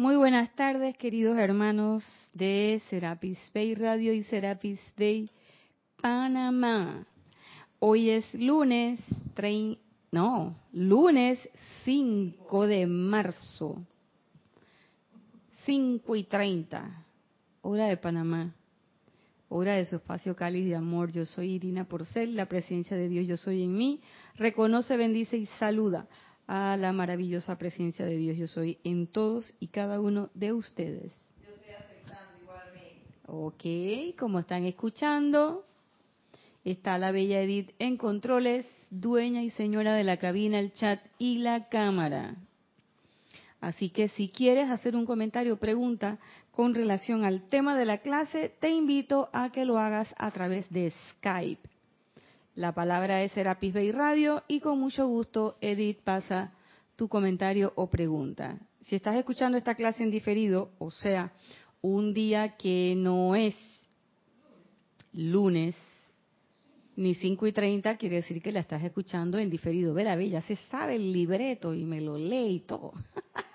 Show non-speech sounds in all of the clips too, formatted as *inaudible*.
Muy buenas tardes, queridos hermanos de Serapis Bay Radio y Serapis Bay Panamá. Hoy es lunes, no, lunes 5 de marzo, 5 y 30, hora de Panamá, hora de su espacio cáliz de amor. Yo soy Irina Porcel, la presencia de Dios, yo soy en mí. Reconoce, bendice y saluda a la maravillosa presencia de Dios, yo soy en todos y cada uno de ustedes. Yo estoy aceptando igualmente. Ok, como están escuchando, Está la bella Edith en controles, dueña y señora de la cabina, el chat y la cámara. Así que si quieres hacer un comentario o pregunta con relación al tema de la clase, te invito a que lo hagas a través de Skype. La palabra es Serapis Bay Radio y con mucho gusto Edith pasa tu comentario o pregunta. Si estás escuchando esta clase en diferido, o sea, un día que no es lunes ni 5 y 30 quiere decir que la estás escuchando en diferido. Ve, ya se sabe el libreto y me lo lee y todo. *laughs*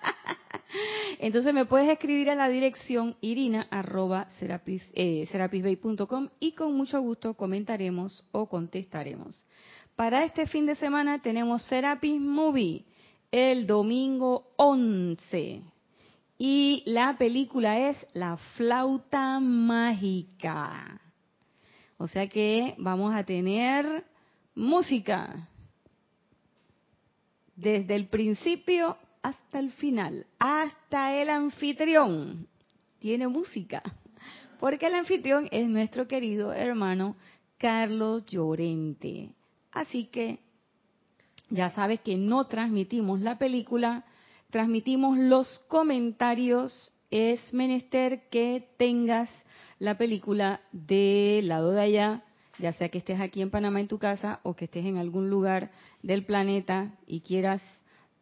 Entonces me puedes escribir a la dirección irina.serapisbay.com eh, y con mucho gusto comentaremos o contestaremos. Para este fin de semana tenemos Serapis Movie el domingo 11 y la película es La flauta mágica. O sea que vamos a tener música desde el principio hasta el final, hasta el anfitrión. Tiene música, porque el anfitrión es nuestro querido hermano Carlos Llorente. Así que ya sabes que no transmitimos la película, transmitimos los comentarios. Es menester que tengas la película del lado de allá, ya sea que estés aquí en Panamá en tu casa o que estés en algún lugar del planeta y quieras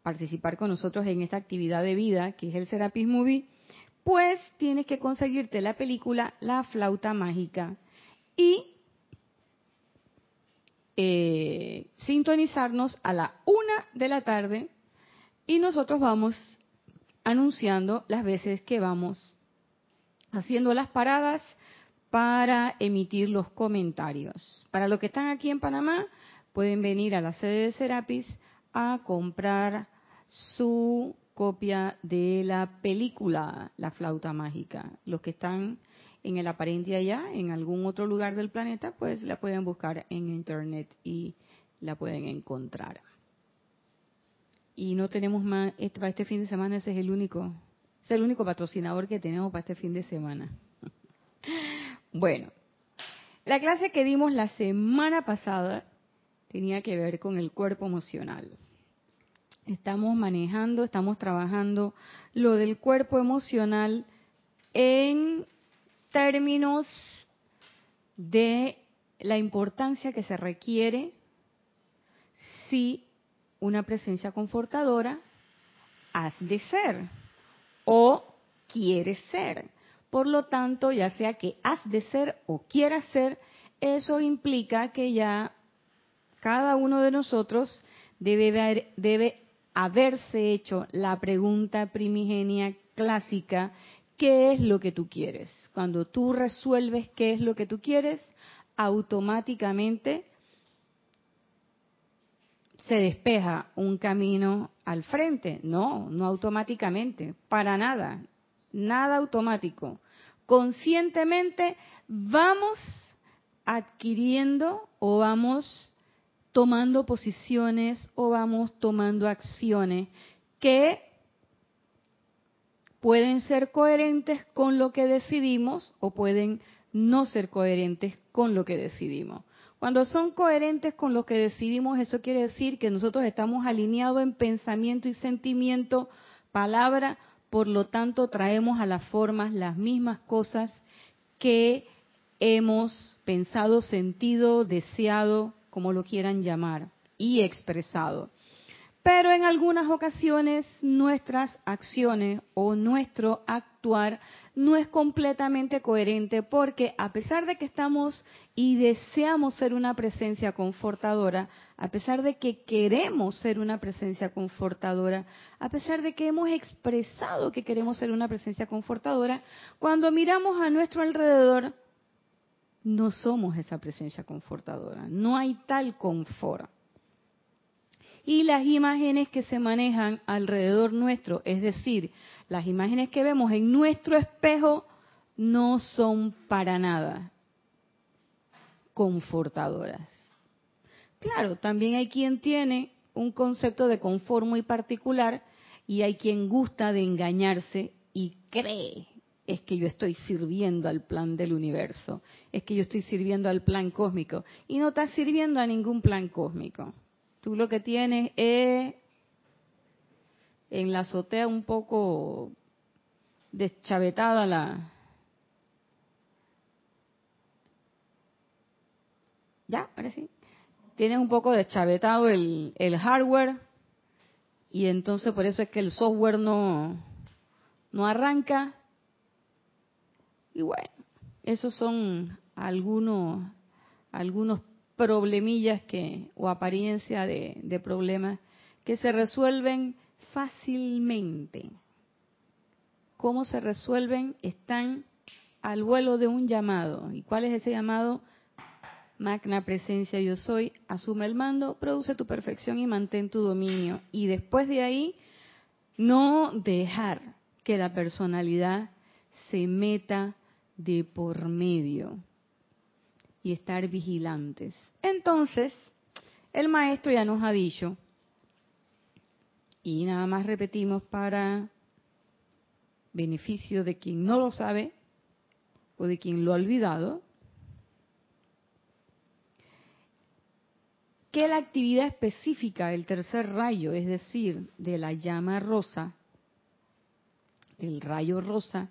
participar con nosotros en esta actividad de vida que es el Serapis Movie, pues tienes que conseguirte la película La flauta mágica y eh, sintonizarnos a la una de la tarde y nosotros vamos anunciando las veces que vamos haciendo las paradas para emitir los comentarios. Para los que están aquí en Panamá, pueden venir a la sede de Serapis a comprar su copia de la película La flauta mágica. Los que están en el aparente allá, en algún otro lugar del planeta, pues la pueden buscar en internet y la pueden encontrar. Y no tenemos más, este, para este fin de semana ese es el único es el único patrocinador que tenemos para este fin de semana. *laughs* Bueno, la clase que dimos la semana pasada tenía que ver con el cuerpo emocional. Estamos manejando, estamos trabajando lo del cuerpo emocional en términos de la importancia que se requiere si una presencia confortadora has de ser o quieres ser. Por lo tanto, ya sea que has de ser o quieras ser, eso implica que ya cada uno de nosotros debe, debe haberse hecho la pregunta primigenia clásica, ¿qué es lo que tú quieres? Cuando tú resuelves qué es lo que tú quieres, automáticamente se despeja un camino al frente. No, no automáticamente, para nada, nada automático. Conscientemente vamos adquiriendo o vamos tomando posiciones o vamos tomando acciones que pueden ser coherentes con lo que decidimos o pueden no ser coherentes con lo que decidimos. Cuando son coherentes con lo que decidimos, eso quiere decir que nosotros estamos alineados en pensamiento y sentimiento, palabra, por lo tanto traemos a las formas las mismas cosas que hemos pensado, sentido, deseado, como lo quieran llamar, y expresado. pero en algunas ocasiones nuestras acciones o nuestro actuar no es completamente coherente porque a pesar de que estamos y deseamos ser una presencia confortadora, a pesar de que queremos ser una presencia confortadora, a pesar de que hemos expresado que queremos ser una presencia confortadora, cuando miramos a nuestro alrededor, no somos esa presencia confortadora, no hay tal confort y las imágenes que se manejan alrededor nuestro, es decir, las imágenes que vemos en nuestro espejo, no son para nada confortadoras. Claro, también hay quien tiene un concepto de confort muy particular y hay quien gusta de engañarse y cree es que yo estoy sirviendo al plan del universo, es que yo estoy sirviendo al plan cósmico y no estás sirviendo a ningún plan cósmico. Tú lo que tienes es en la azotea un poco deschavetada la... ¿Ya? Ahora sí. Tienes un poco deschavetado el, el hardware y entonces por eso es que el software no, no arranca. Y bueno, esos son algunos, algunos problemillas que, o apariencia de, de problemas que se resuelven fácilmente. ¿Cómo se resuelven? Están al vuelo de un llamado. ¿Y cuál es ese llamado? Magna presencia yo soy, asume el mando, produce tu perfección y mantén tu dominio. Y después de ahí, no dejar que la personalidad se meta de por medio y estar vigilantes. Entonces, el maestro ya nos ha dicho, y nada más repetimos para beneficio de quien no lo sabe o de quien lo ha olvidado, que la actividad específica del tercer rayo, es decir, de la llama rosa, el rayo rosa,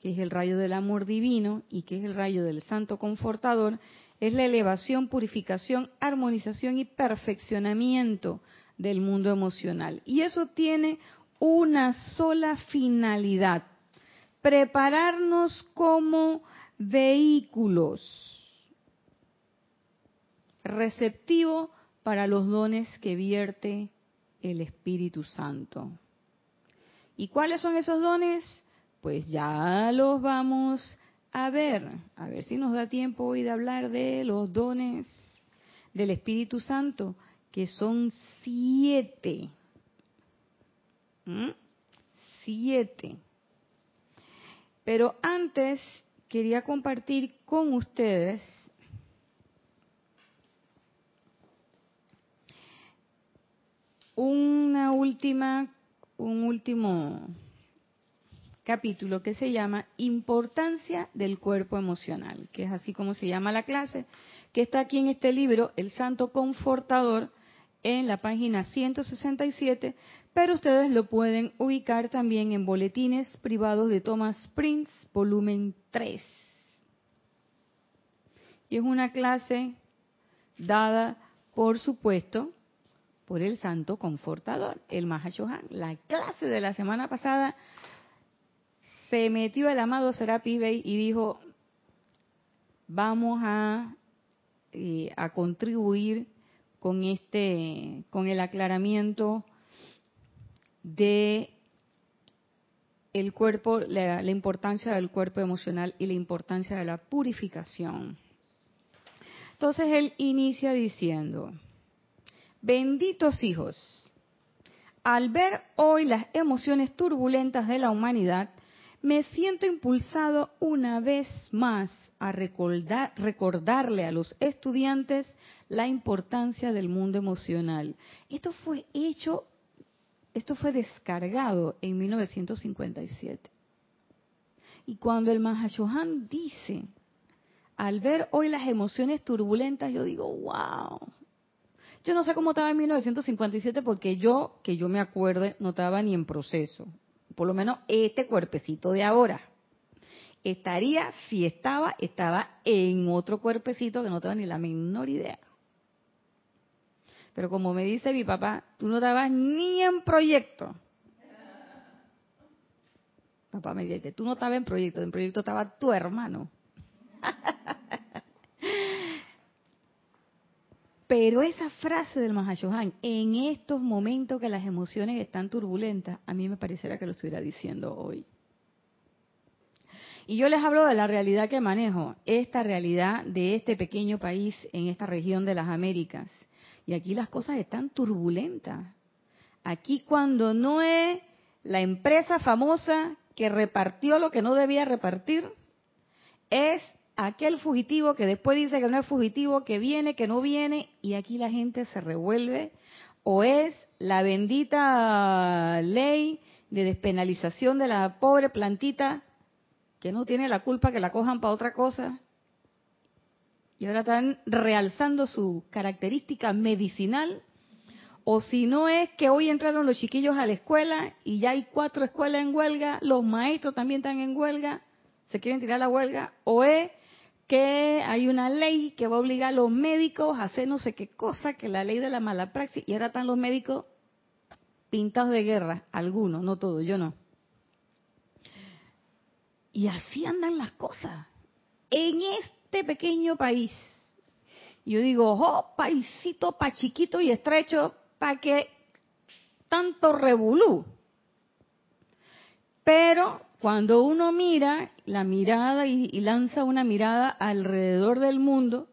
que es el rayo del amor divino y que es el rayo del santo confortador, es la elevación, purificación, armonización y perfeccionamiento del mundo emocional. Y eso tiene una sola finalidad, prepararnos como vehículos receptivos para los dones que vierte el Espíritu Santo. ¿Y cuáles son esos dones? Pues ya los vamos a ver. A ver si nos da tiempo hoy de hablar de los dones del Espíritu Santo, que son siete. ¿Mm? Siete. Pero antes quería compartir con ustedes una última, un último capítulo que se llama Importancia del cuerpo emocional, que es así como se llama la clase, que está aquí en este libro, El Santo Confortador, en la página 167, pero ustedes lo pueden ubicar también en Boletines Privados de Thomas Prince, volumen 3. Y es una clase dada, por supuesto, por el Santo Confortador, el Mahashohan. La clase de la semana pasada se metió el amado Serapis Bey y dijo, vamos a, eh, a contribuir con este, con el aclaramiento de el cuerpo, la, la, importancia del cuerpo emocional y la importancia de la purificación. Entonces él inicia diciendo, benditos hijos, al ver hoy las emociones turbulentas de la humanidad, me siento impulsado una vez más a recordar, recordarle a los estudiantes la importancia del mundo emocional. Esto fue hecho, esto fue descargado en 1957. Y cuando el Mahashohan dice, al ver hoy las emociones turbulentas, yo digo, wow. Yo no sé cómo estaba en 1957 porque yo, que yo me acuerde, no estaba ni en proceso por lo menos este cuerpecito de ahora. Estaría, si estaba, estaba en otro cuerpecito que no tengo ni la menor idea. Pero como me dice mi papá, tú no estabas ni en proyecto. Papá me dice, tú no estabas en proyecto, en proyecto estaba tu hermano. *laughs* Pero esa frase del Mahashohan, en estos momentos que las emociones están turbulentas, a mí me pareciera que lo estuviera diciendo hoy. Y yo les hablo de la realidad que manejo, esta realidad de este pequeño país en esta región de las Américas. Y aquí las cosas están turbulentas. Aquí cuando no es la empresa famosa que repartió lo que no debía repartir, es aquel fugitivo que después dice que no es fugitivo, que viene, que no viene, y aquí la gente se revuelve, o es la bendita ley de despenalización de la pobre plantita que no tiene la culpa que la cojan para otra cosa, y ahora están realzando su característica medicinal, o si no es que hoy entraron los chiquillos a la escuela y ya hay cuatro escuelas en huelga, los maestros también están en huelga, se quieren tirar la huelga, o es que hay una ley que va a obligar a los médicos a hacer no sé qué cosa, que la ley de la mala praxis, y ahora están los médicos pintados de guerra, algunos, no todos, yo no. Y así andan las cosas. En este pequeño país. Yo digo, oh, paisito pa chiquito y estrecho, pa que tanto revolú. Pero cuando uno mira la mirada y, lanza una mirada alrededor del mundo,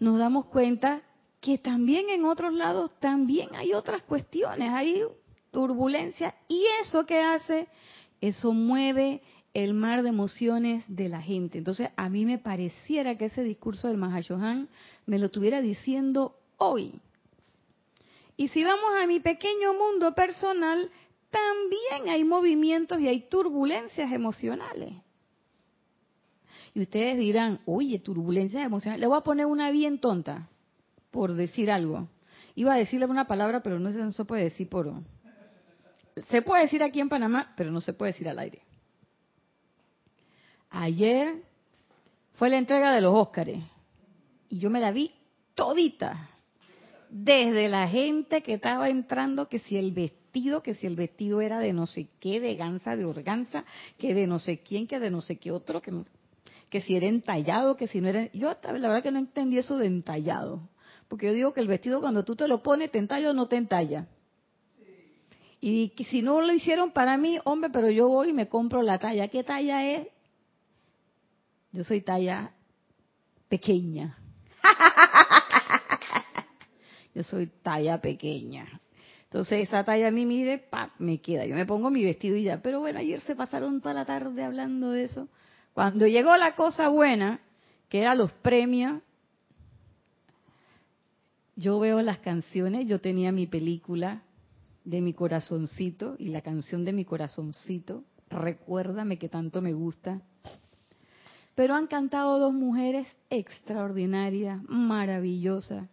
nos damos cuenta que también en otros lados también hay otras cuestiones, hay turbulencia y eso que hace, eso mueve el mar de emociones de la gente. Entonces, a mí me pareciera que ese discurso del Mahashohan me lo estuviera diciendo hoy. Y si vamos a mi pequeño mundo personal, también hay movimientos y hay turbulencias emocionales. Y ustedes dirán, oye, turbulencias emocionales. Le voy a poner una bien tonta, por decir algo. Iba a decirle una palabra, pero no se, no se puede decir por... Se puede decir aquí en Panamá, pero no se puede decir al aire. Ayer fue la entrega de los Óscares y yo me la vi todita. Desde la gente que estaba entrando, que si el vestido que si el vestido era de no sé qué, de ganza, de organza, que de no sé quién, que de no sé qué otro, que, que si era entallado, que si no era... Yo la verdad que no entendí eso de entallado, porque yo digo que el vestido cuando tú te lo pones, te entalla o no te entalla. Y que si no lo hicieron para mí, hombre, pero yo voy y me compro la talla. ¿Qué talla es? Yo soy talla pequeña. *laughs* Yo soy talla pequeña. Entonces esa talla a mí mide, pa, me queda. Yo me pongo mi vestido y ya. Pero bueno, ayer se pasaron toda la tarde hablando de eso. Cuando llegó la cosa buena, que era los premios, yo veo las canciones, yo tenía mi película de mi corazoncito y la canción de mi corazoncito, recuérdame que tanto me gusta. Pero han cantado dos mujeres extraordinarias, maravillosas,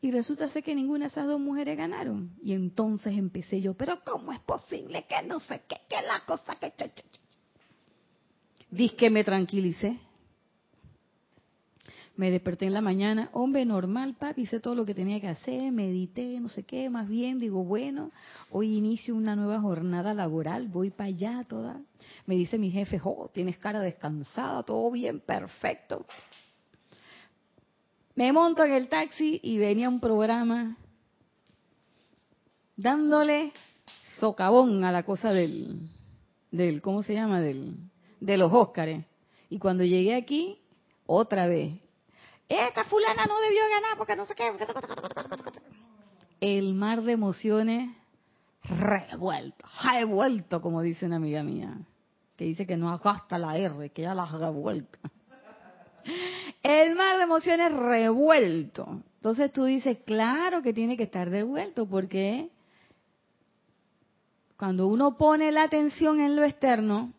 y resulta ser que ninguna de esas dos mujeres ganaron. Y entonces empecé yo, pero ¿cómo es posible que no sé qué, qué la cosa que... Dice que me tranquilicé. Me desperté en la mañana, hombre normal, papi, hice todo lo que tenía que hacer, medité, no sé qué, más bien digo, bueno, hoy inicio una nueva jornada laboral, voy para allá toda. Me dice mi jefe, oh, tienes cara descansada, todo bien, perfecto. Me monto en el taxi y venía un programa dándole socavón a la cosa del, del ¿cómo se llama? Del, de los Óscares. Y cuando llegué aquí, otra vez, esta fulana no debió ganar porque no sé qué. El mar de emociones revuelto, revuelto, como dice una amiga mía, que dice que no gasta la R, que ya la ha vuelta. El mar de emociones revuelto. Entonces tú dices, claro que tiene que estar revuelto, porque cuando uno pone la atención en lo externo,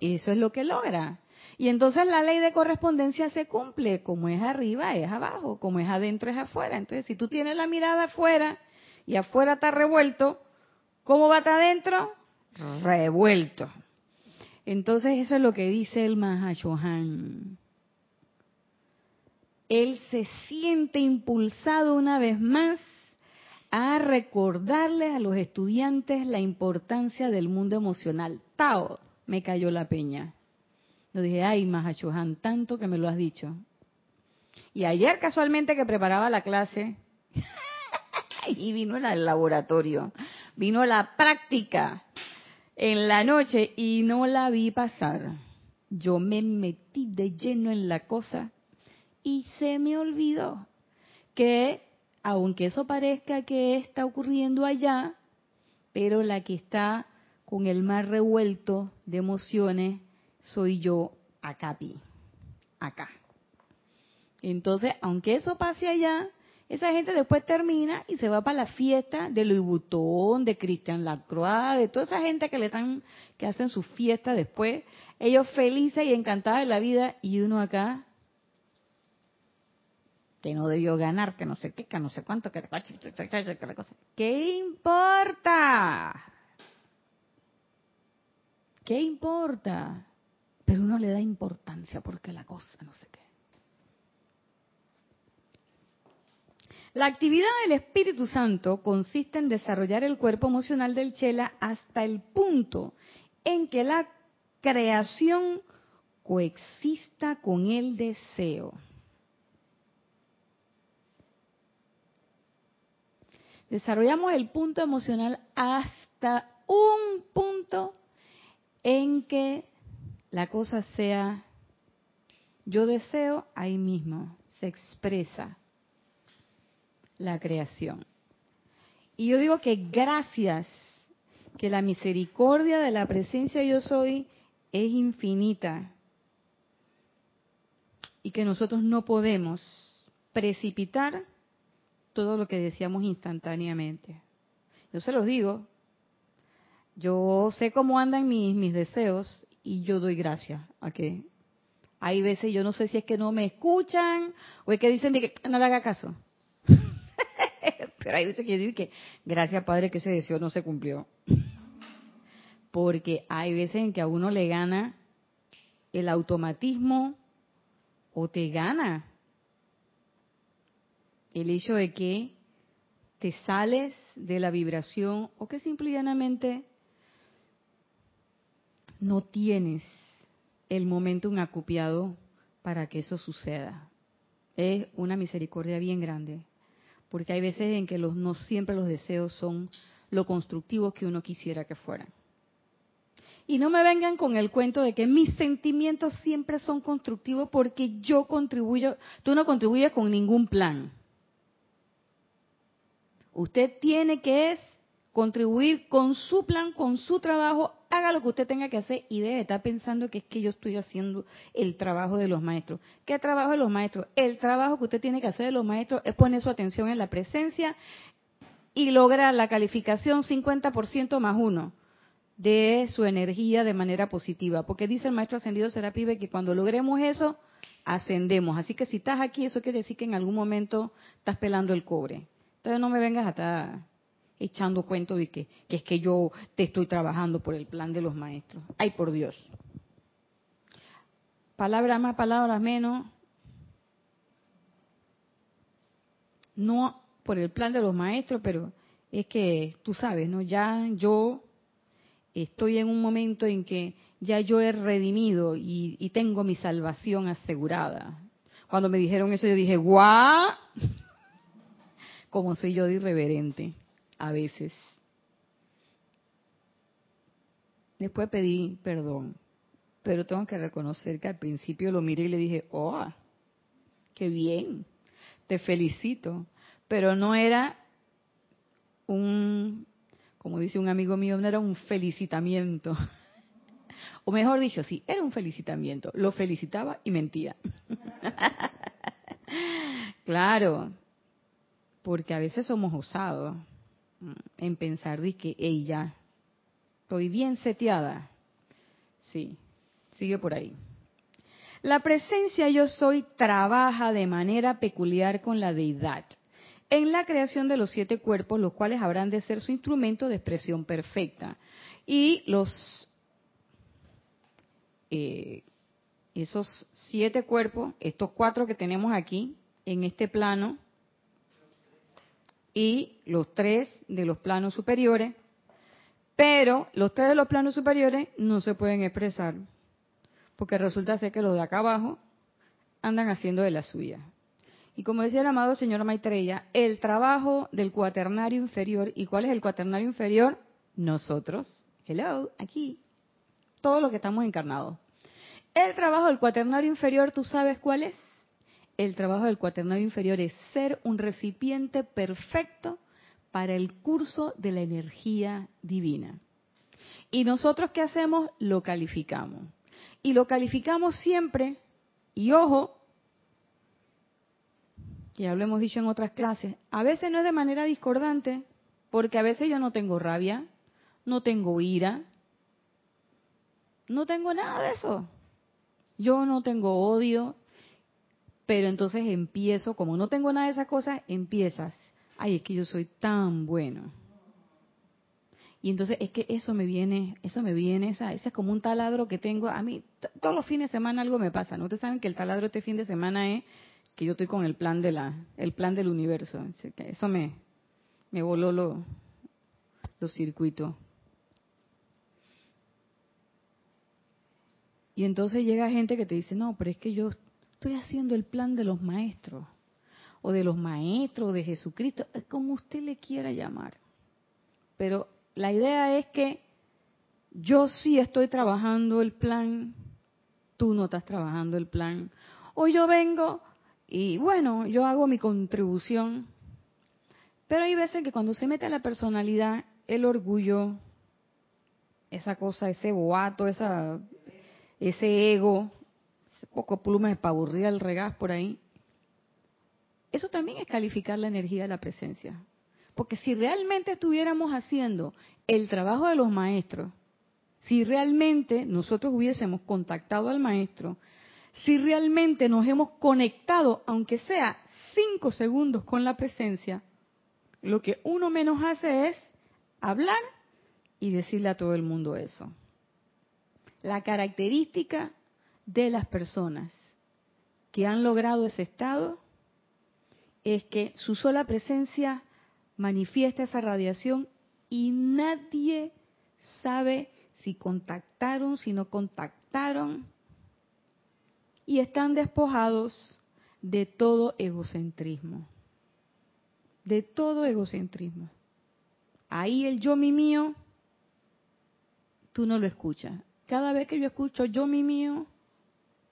eso es lo que logra. Y entonces la ley de correspondencia se cumple, como es arriba es abajo, como es adentro es afuera. Entonces si tú tienes la mirada afuera y afuera está revuelto, ¿cómo va estar adentro? Revuelto. Entonces eso es lo que dice el Mahashohan él se siente impulsado una vez más a recordarles a los estudiantes la importancia del mundo emocional. Tao, me cayó la peña. Yo dije, ay, Mahachohan, tanto que me lo has dicho. Y ayer casualmente que preparaba la clase, *laughs* y vino el laboratorio, vino la práctica en la noche y no la vi pasar. Yo me metí de lleno en la cosa y se me olvidó que, aunque eso parezca que está ocurriendo allá, pero la que está con el mar revuelto de emociones soy yo acá, acá. Entonces, aunque eso pase allá, esa gente después termina y se va para la fiesta de Louis Vuitton, de Christian Lacroix, de toda esa gente que le están, que hacen su fiesta después, ellos felices y encantados de la vida, y uno acá, que no debió ganar, que no sé qué, que no sé cuánto, que ¿Qué importa? ¿Qué importa? Pero uno le da importancia porque la cosa no sé qué. La actividad del Espíritu Santo consiste en desarrollar el cuerpo emocional del Chela hasta el punto en que la creación coexista con el deseo. Desarrollamos el punto emocional hasta un punto en que la cosa sea yo deseo ahí mismo, se expresa la creación. Y yo digo que gracias que la misericordia de la presencia yo soy es infinita y que nosotros no podemos precipitar todo lo que deseamos instantáneamente. Yo se los digo, yo sé cómo andan mis, mis deseos y yo doy gracias a que hay veces yo no sé si es que no me escuchan o es que dicen que no le haga caso. *laughs* Pero hay veces que yo digo que gracias Padre que ese deseo no se cumplió. Porque hay veces en que a uno le gana el automatismo o te gana el hecho de que te sales de la vibración o que simplemente no tienes el momento acupiado para que eso suceda. Es una misericordia bien grande porque hay veces en que los, no siempre los deseos son lo constructivos que uno quisiera que fueran. Y no me vengan con el cuento de que mis sentimientos siempre son constructivos porque yo contribuyo, tú no contribuyes con ningún plan. Usted tiene que es contribuir con su plan, con su trabajo, haga lo que usted tenga que hacer y debe estar pensando que es que yo estoy haciendo el trabajo de los maestros. ¿Qué trabajo de los maestros? El trabajo que usted tiene que hacer de los maestros es poner su atención en la presencia y lograr la calificación 50% más uno de su energía de manera positiva. Porque dice el maestro ascendido Serapibe que cuando logremos eso, ascendemos. Así que si estás aquí, eso quiere decir que en algún momento estás pelando el cobre. Entonces no me vengas hasta echando cuento de que, es que yo te estoy trabajando por el plan de los maestros. Ay, por Dios. Palabras más, palabras menos. No por el plan de los maestros, pero es que tú sabes, ¿no? Ya yo estoy en un momento en que ya yo he redimido y, y tengo mi salvación asegurada. Cuando me dijeron eso, yo dije, ¡guau! Como soy yo de irreverente a veces. Después pedí perdón, pero tengo que reconocer que al principio lo miré y le dije, oh, qué bien, te felicito, pero no era un, como dice un amigo mío, no era un felicitamiento. *laughs* O mejor dicho, sí, era un felicitamiento. Lo felicitaba y mentía. *laughs* claro, porque a veces somos osados en pensar de que ella estoy bien seteada. Sí, sigue por ahí. La presencia yo soy trabaja de manera peculiar con la deidad en la creación de los siete cuerpos, los cuales habrán de ser su instrumento de expresión perfecta. Y los eh, esos siete cuerpos, estos cuatro que tenemos aquí en este plano, y los tres de los planos superiores, pero los tres de los planos superiores no se pueden expresar, porque resulta ser que los de acá abajo andan haciendo de la suya. Y como decía el amado señor Maitreya, el trabajo del cuaternario inferior, ¿y cuál es el cuaternario inferior? Nosotros. Hello, aquí. Todos los que estamos encarnados. El trabajo del cuaternario inferior, ¿tú sabes cuál es? El trabajo del cuaternario inferior es ser un recipiente perfecto para el curso de la energía divina. Y nosotros qué hacemos? Lo calificamos. Y lo calificamos siempre, y ojo, ya lo hemos dicho en otras clases, a veces no es de manera discordante, porque a veces yo no tengo rabia, no tengo ira, no tengo nada de eso. Yo no tengo odio, pero entonces empiezo, como no tengo nada de esas cosas, empiezas, ay, es que yo soy tan bueno. Y entonces es que eso me viene, eso me viene, esa, ese es como un taladro que tengo. A mí todos los fines de semana algo me pasa. ¿no? Ustedes saben que el taladro este fin de semana es que yo estoy con el plan de la, el plan del universo. Eso me, me voló lo, los circuitos. Y entonces llega gente que te dice, no, pero es que yo estoy haciendo el plan de los maestros, o de los maestros, de Jesucristo, es como usted le quiera llamar. Pero la idea es que yo sí estoy trabajando el plan, tú no estás trabajando el plan. O yo vengo y bueno, yo hago mi contribución. Pero hay veces que cuando se mete a la personalidad, el orgullo, esa cosa, ese boato, esa ese ego, poco plumas para aburrir al regaz por ahí, eso también es calificar la energía de la presencia. Porque si realmente estuviéramos haciendo el trabajo de los maestros, si realmente nosotros hubiésemos contactado al maestro, si realmente nos hemos conectado, aunque sea cinco segundos con la presencia, lo que uno menos hace es hablar y decirle a todo el mundo eso la característica de las personas que han logrado ese estado es que su sola presencia manifiesta esa radiación y nadie sabe si contactaron, si no contactaron, y están despojados de todo egocentrismo, de todo egocentrismo. Ahí el yo mi mío, tú no lo escuchas cada vez que yo escucho yo mi mío,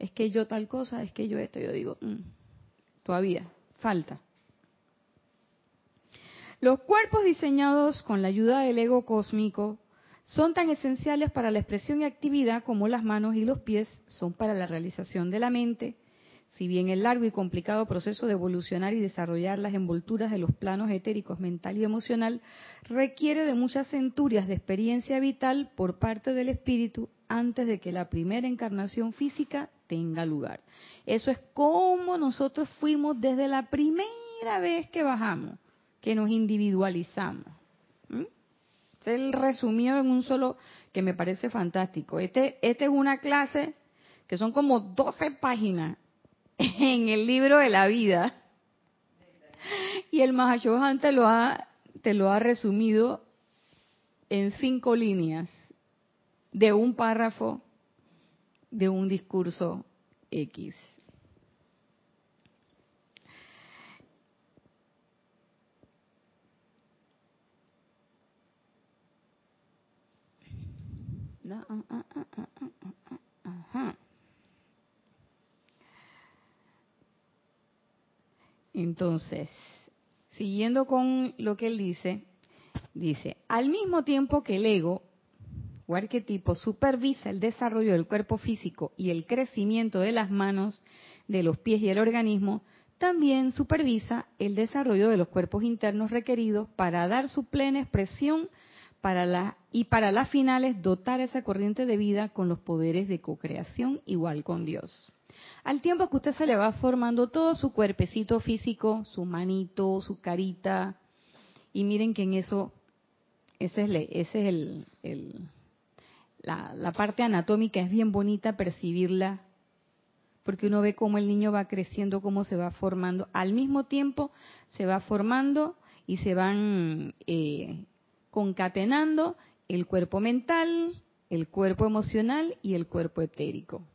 es que yo tal cosa, es que yo esto, yo digo, mm, todavía, falta. Los cuerpos diseñados con la ayuda del ego cósmico son tan esenciales para la expresión y actividad como las manos y los pies son para la realización de la mente, si bien el largo y complicado proceso de evolucionar y desarrollar las envolturas de los planos etéricos mental y emocional requiere de muchas centurias de experiencia vital por parte del espíritu antes de que la primera encarnación física tenga lugar. Eso es como nosotros fuimos desde la primera vez que bajamos, que nos individualizamos. ¿Mm? el resumido en un solo que me parece fantástico. Este, este es una clase que son como 12 páginas en el libro de la vida. Y el Mahashohan te lo ha, te lo ha resumido en cinco líneas de un párrafo de un discurso X. Entonces, siguiendo con lo que él dice, dice, al mismo tiempo que el ego o arquetipo supervisa el desarrollo del cuerpo físico y el crecimiento de las manos, de los pies y el organismo, también supervisa el desarrollo de los cuerpos internos requeridos para dar su plena expresión para la, y para las finales dotar esa corriente de vida con los poderes de cocreación igual con Dios. Al tiempo que usted se le va formando todo su cuerpecito físico, su manito, su carita, y miren que en eso, ese es, ese es el, la, parte anatómica, es bien bonita percibirla, porque uno ve cómo el niño va creciendo, cómo se va formando. Al mismo tiempo se va formando y se van eh, concatenando el cuerpo mental, el cuerpo emocional y el cuerpo etérico,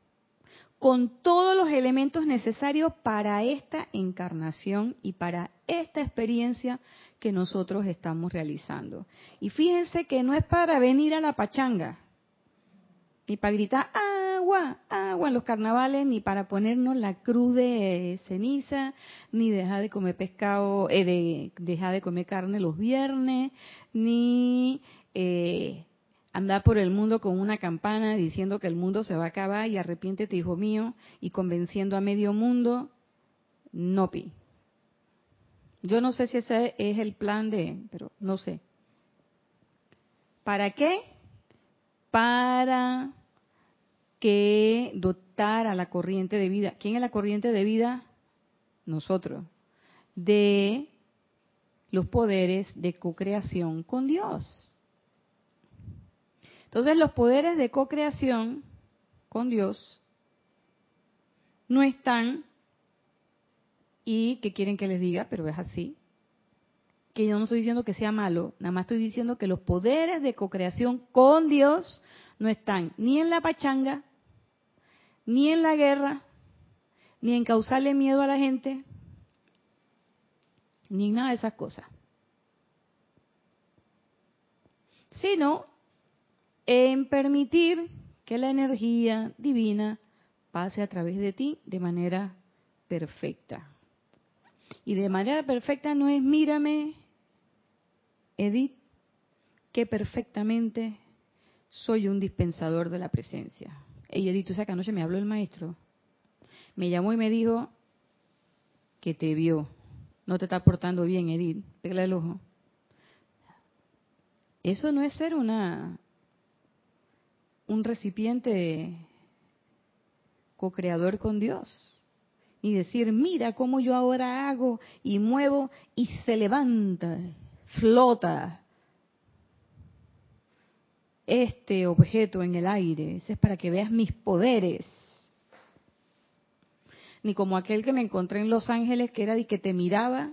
con todos los elementos necesarios para esta encarnación y para esta experiencia que nosotros estamos realizando. Y fíjense que no es para venir a la pachanga, ni para gritar agua, agua en los carnavales, ni para ponernos la cruz de ceniza, ni dejar de comer pescado, eh, de, dejar de comer carne los viernes, ni eh, andar por el mundo con una campana diciendo que el mundo se va a acabar y arrepiéntete, hijo mío, y convenciendo a medio mundo, no pi. Yo no sé si ese es el plan de, pero no sé. ¿Para qué? Para que dotar a la corriente de vida. ¿Quién es la corriente de vida? Nosotros. De los poderes de co-creación con Dios. Entonces los poderes de co-creación con Dios no están y que quieren que les diga, pero es así, que yo no estoy diciendo que sea malo, nada más estoy diciendo que los poderes de co-creación con Dios no están ni en la pachanga, ni en la guerra, ni en causarle miedo a la gente, ni en nada de esas cosas. Sino en permitir que la energía divina pase a través de ti de manera perfecta. Y de manera perfecta no es mírame, Edith, que perfectamente soy un dispensador de la presencia. Y Edith, tú sabes que anoche me habló el maestro. Me llamó y me dijo que te vio. No te está portando bien, Edith. Pégale el ojo. Eso no es ser una un recipiente co-creador con Dios y decir, mira cómo yo ahora hago y muevo y se levanta, flota este objeto en el aire. Ese es para que veas mis poderes. Ni como aquel que me encontré en Los Ángeles que era de que te miraba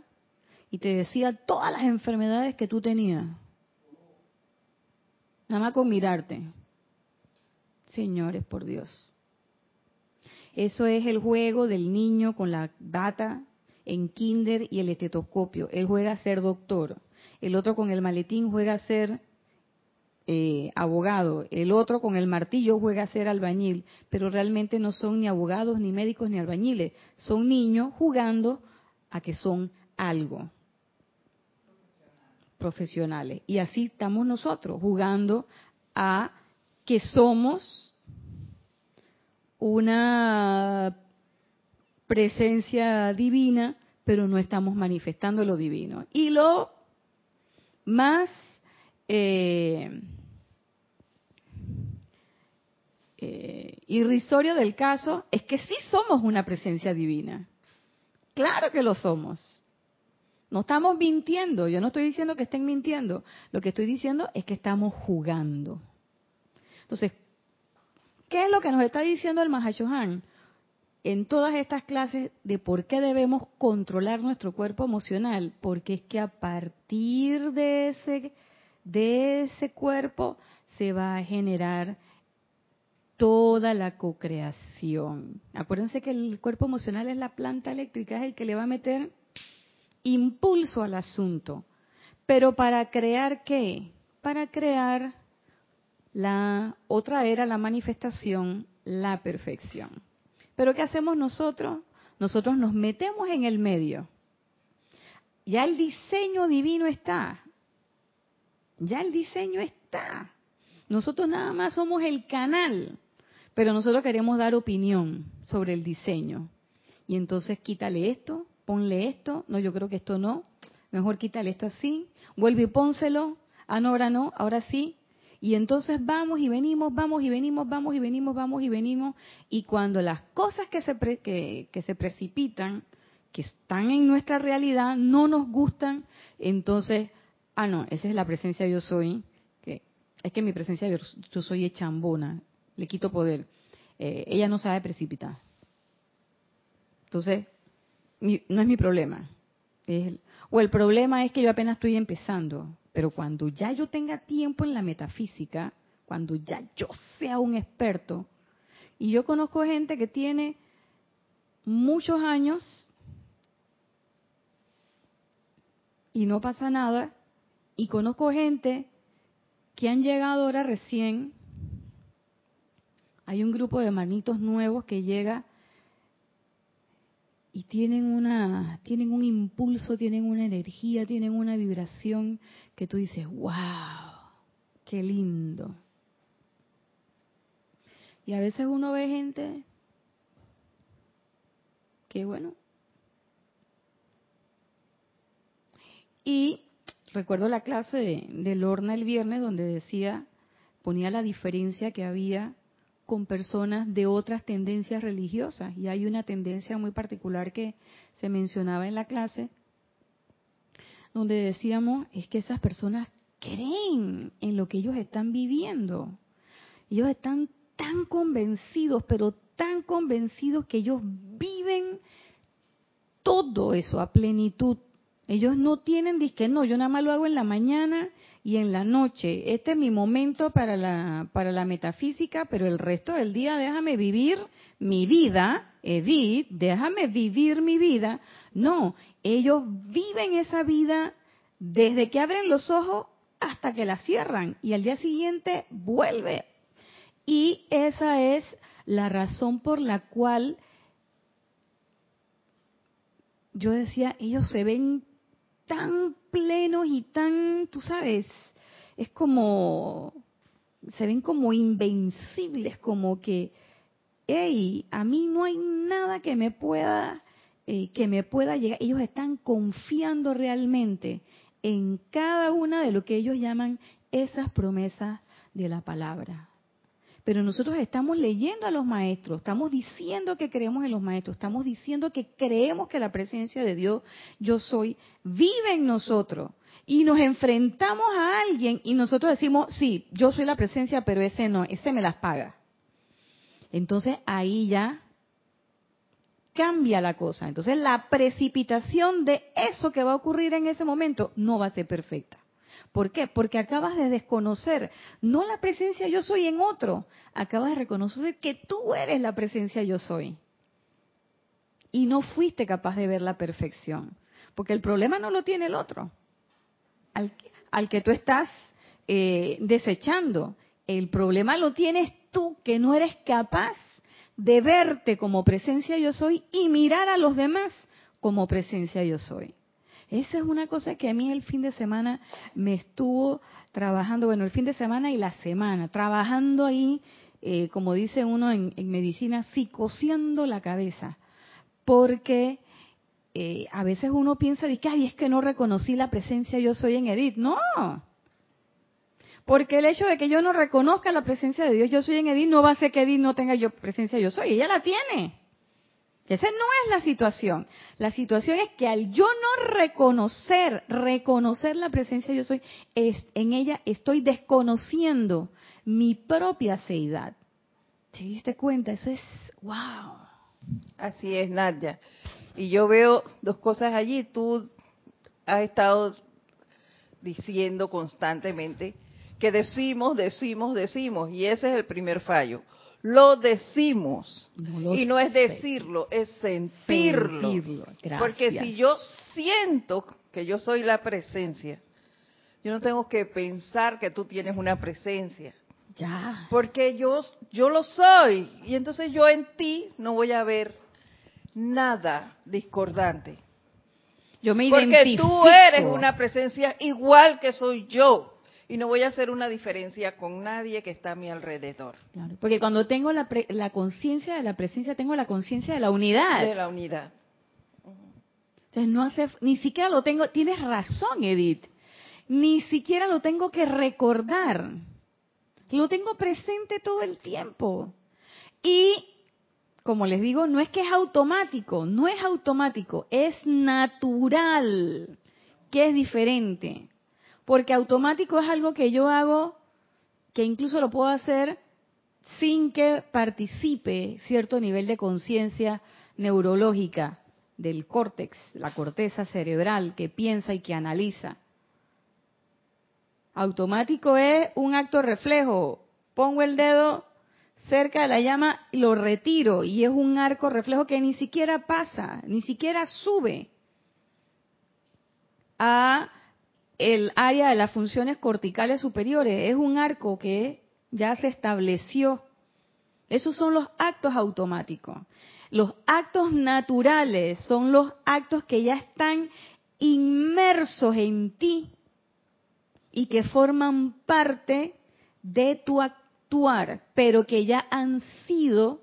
y te decía todas las enfermedades que tú tenías. Nada con mirarte. Señores, por Dios. Eso es el juego del niño con la data en kinder y el estetoscopio. Él juega a ser doctor. El otro con el maletín juega a ser eh, abogado. El otro con el martillo juega a ser albañil. Pero realmente no son ni abogados, ni médicos, ni albañiles. Son niños jugando a que son algo. Profesionales. Y así estamos nosotros, jugando a que somos una presencia divina, pero no estamos manifestando lo divino. Y lo más eh, eh, irrisorio del caso es que sí somos una presencia divina. Claro que lo somos. No estamos mintiendo. Yo no estoy diciendo que estén mintiendo. Lo que estoy diciendo es que estamos jugando. Entonces, ¿Qué es lo que nos está diciendo el Mahashohan? En todas estas clases de por qué debemos controlar nuestro cuerpo emocional, porque es que a partir de ese, de ese cuerpo se va a generar toda la co-creación. Acuérdense que el cuerpo emocional es la planta eléctrica, es el que le va a meter impulso al asunto. Pero para crear qué? Para crear la otra era la manifestación, la perfección. Pero ¿qué hacemos nosotros? Nosotros nos metemos en el medio. Ya el diseño divino está. Ya el diseño está. Nosotros nada más somos el canal, pero nosotros queremos dar opinión sobre el diseño. Y entonces quítale esto, ponle esto, no, yo creo que esto no, mejor quítale esto así, vuelve y pónselo, ah, no, ahora no, ahora sí, y entonces vamos y venimos, vamos y venimos, vamos y venimos, vamos y venimos. Y cuando las cosas que se, que, se precipitan, que están en nuestra realidad, no nos gustan, entonces, ah, no, esa es la presencia yo soy. Que, es que mi presencia yo, soy echambona, le quito poder. Eh, ella no sabe precipitar. Entonces, no es mi problema. o el problema es que yo apenas estoy empezando. Pero cuando ya yo tenga tiempo en la metafísica, cuando ya yo sea un experto, y yo conozco gente que tiene muchos años y no pasa nada, y conozco gente que han llegado ahora recién, hay un grupo de manitos nuevos que llega y tienen una tienen un impulso, tienen una energía, tienen una vibración que tú dices, "Wow, qué lindo." Y a veces uno ve gente que bueno. Y recuerdo la clase de, de Lorna el viernes donde decía, ponía la diferencia que había con personas de otras tendencias religiosas. Y hay una tendencia muy particular que se mencionaba en la clase, donde decíamos, es que esas personas creen en lo que ellos están viviendo. Ellos están tan convencidos, pero tan convencidos que ellos viven todo eso a plenitud. Ellos no tienen disque, no, yo nada más lo hago en la mañana y en la noche. Este es mi momento para la, para la metafísica, pero el resto del día déjame vivir mi vida, Edith, déjame vivir mi vida. No, ellos viven esa vida desde que abren los ojos hasta que la cierran y al día siguiente vuelve. Y esa es la razón por la cual yo decía, ellos se ven tan plenos y tan, tú sabes, es como, se ven como invencibles, como que, hey, a mí no hay nada que me pueda, eh, que me pueda llegar. Ellos están confiando realmente en cada una de lo que ellos llaman esas promesas de la palabra. Pero nosotros estamos leyendo a los maestros, estamos diciendo que creemos en los maestros, estamos diciendo que creemos que la presencia de Dios, yo soy, vive en nosotros. Y nos enfrentamos a alguien y nosotros decimos, sí, yo soy la presencia, pero ese no, ese me las paga. Entonces ahí ya cambia la cosa. Entonces la precipitación de eso que va a ocurrir en ese momento no va a ser perfecta. ¿Por qué? Porque acabas de desconocer no la presencia yo soy en otro, acabas de reconocer que tú eres la presencia yo soy. Y no fuiste capaz de ver la perfección, porque el problema no lo tiene el otro, al, que tú estás eh, desechando. El problema lo tienes tú, que no eres capaz de verte como presencia yo soy y mirar a los demás como presencia yo soy. Esa es una cosa que a mí el fin de semana me estuvo trabajando, bueno, el fin de semana y la semana, trabajando ahí, eh, como dice uno en, medicina, psicoseando la cabeza. Porque eh, a veces uno piensa de que, ay, es que no reconocí la presencia yo soy en Edith. No. Porque el hecho de que yo no reconozca la presencia de Dios, yo soy en Edith, no va a hacer que Edith no tenga yo presencia yo soy. Ella la tiene. Esa no es la situación. La situación es que al yo no reconocer, reconocer la presencia yo soy, es, en ella estoy desconociendo mi propia seidad. ¿Te diste cuenta? Eso es wow. Así es, Nadia. Y yo veo dos cosas allí. Tú has estado diciendo constantemente que decimos, decimos, decimos. Y ese es el primer fallo lo decimos. y no es decirlo, es sentirlo. Porque si yo siento que yo soy la presencia, yo no tengo que pensar que tú tienes una presencia. Ya. Porque yo, yo lo soy. Y entonces yo en ti no voy a ver nada discordante. Yo me Porque tú eres una presencia igual que soy yo y no voy a hacer una diferencia con nadie que está a mi alrededor. porque cuando tengo la, la conciencia de la presencia, tengo la conciencia de la unidad. De la unidad. Entonces no hace, ni siquiera lo tengo, tienes razón Edith, ni siquiera lo tengo que recordar. Lo tengo presente todo el tiempo. Y, como les digo, no es que es automático, no es automático, es natural, que es diferente. Porque automático es algo que yo hago, que incluso lo puedo hacer sin que participe cierto nivel de conciencia neurológica del córtex, la corteza cerebral que piensa y que analiza. Automático es un acto reflejo. Pongo el dedo cerca de la llama lo retiro y es un arco reflejo que ni siquiera pasa, ni siquiera sube a el área de las funciones corticales superiores. Es un arco que ya se estableció. Esos son los actos automáticos. Los actos naturales son los actos que ya están inmersos en ti y que forman parte de tu actuar, pero que ya han sido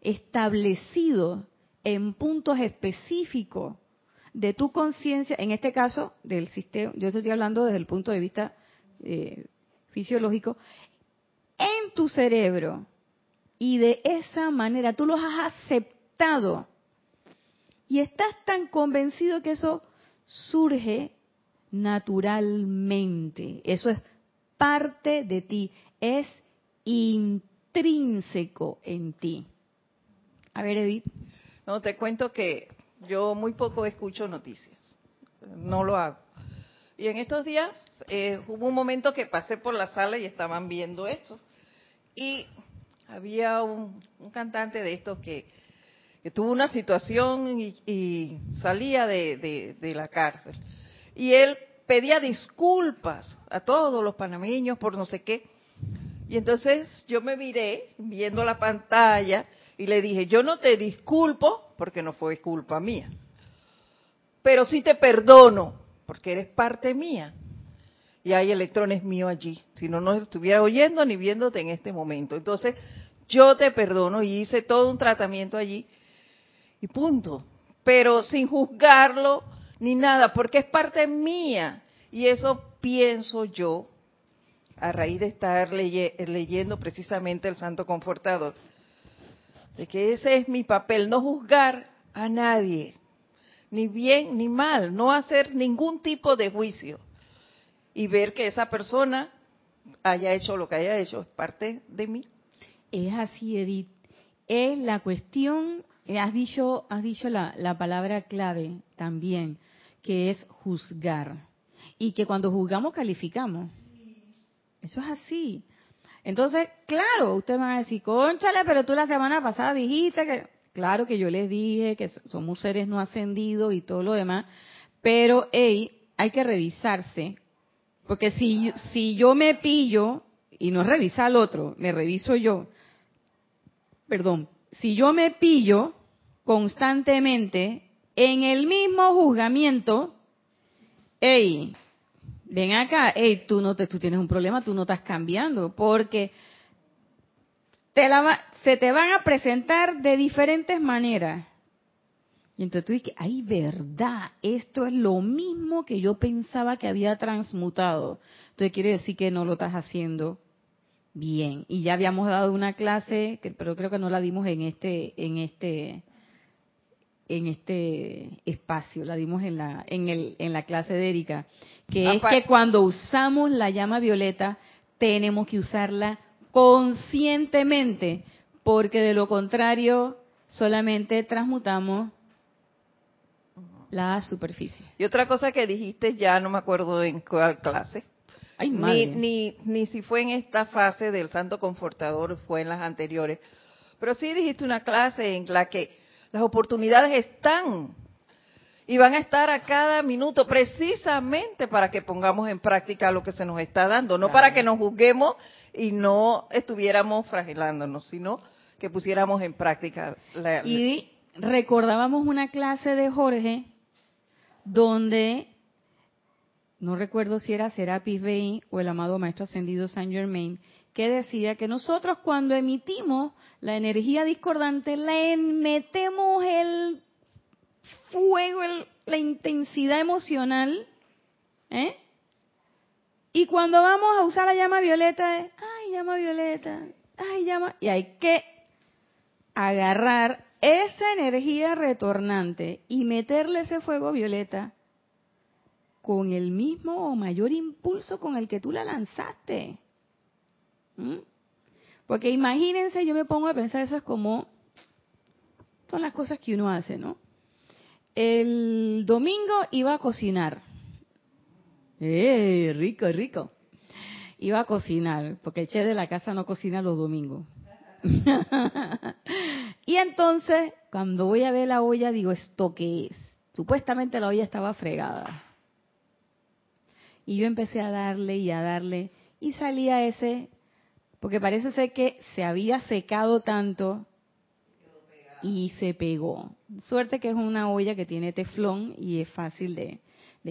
establecidos en puntos específicos de tu conciencia, en este caso del sistema, yo estoy hablando desde el punto de vista eh, fisiológico, en tu cerebro. Y de esa manera tú los has aceptado. Y estás tan convencido que eso surge naturalmente. Eso es parte de ti, es intrínseco en ti. A ver, Edith. No, te cuento que yo muy poco escucho noticias, no lo hago. Y en estos días eh, hubo un momento que pasé por la sala y estaban viendo esto. Y había un, cantante de estos que, tuvo una situación y, salía de la cárcel. Y él pedía disculpas a todos los panameños por no sé qué. Y entonces yo me miré viendo la pantalla y le dije, yo no te disculpo porque no fue culpa mía, pero sí te perdono porque eres parte mía. Y hay electrones míos allí, si no, no estuviera oyendo ni viéndote en este momento. Entonces, yo te perdono y hice todo un tratamiento allí y punto. Pero sin juzgarlo, ni nada, porque es parte mía. Y eso pienso yo a raíz de estar leyendo precisamente el Santo Confortador, de que ese es mi papel, no juzgar a nadie, ni bien ni mal, no hacer ningún tipo de juicio y ver que esa persona haya hecho lo que haya hecho, es parte de mí. Es así, Edith. Es la cuestión, has dicho, has dicho la, la palabra clave también, que es juzgar. Y que cuando juzgamos calificamos. Eso es así. Entonces, claro, usted va a decir, conchale, pero tú la semana pasada dijiste que, claro que yo les dije que somos seres no ascendidos y todo lo demás, pero, hey, hay que revisarse, porque si, si yo me pillo, y no revisa al otro, me reviso yo, perdón, si yo me pillo constantemente en el mismo juzgamiento, hey, ven acá, hey, tú no te, tú tienes un problema, tú no estás cambiando, porque te la se te van a presentar de diferentes maneras. Y entonces tú dices, ay, verdad, esto es lo mismo que yo pensaba que había transmutado. Entonces quiere decir que no lo estás haciendo bien. Y ya habíamos dado una clase, pero creo que no la dimos en este, en este, en este espacio, la dimos en la, en el, en la clase de Erika, que es que cuando usamos la llama violeta tenemos que usarla conscientemente, porque de lo contrario solamente transmutamos la superficie. Y otra cosa que dijiste, ya no me acuerdo en cuál clase, ni, ni, ni si fue en esta fase del Santo Confortador, fue en las anteriores, pero sí dijiste una clase en la que las oportunidades están y van a estar a cada minuto precisamente para que pongamos en práctica lo que se nos está dando, no para que nos juzguemos y no estuviéramos fragilándonos, sino que pusiéramos en práctica. La, y recordábamos una clase de Jorge donde, no recuerdo si era Serapis Bey o el amado Maestro Ascendido Saint Germain, que decía que nosotros cuando emitimos la energía discordante le metemos el fuego, la intensidad emocional, ¿eh? Y cuando vamos a usar la llama violeta, ay, llama violeta, ay, llama, y hay que agarrar esa energía retornante y meterle ese fuego violeta con el mismo o mayor impulso con el que tú la lanzaste. ¿Mm? Porque imagínense, yo me pongo a pensar, eso es como, son las cosas que uno hace, ¿no? el domingo iba a cocinar. ¡Eh, rico, rico! Iba a cocinar, porque el chef de la casa no cocina los domingos. *laughs* y entonces, cuando voy a ver la olla, digo, ¿esto qué es? Supuestamente la olla estaba fregada. Y yo empecé a darle y a darle, y salía ese, porque parece ser que se había secado tanto y se pegó. Suerte que es una olla que tiene teflón y es fácil de,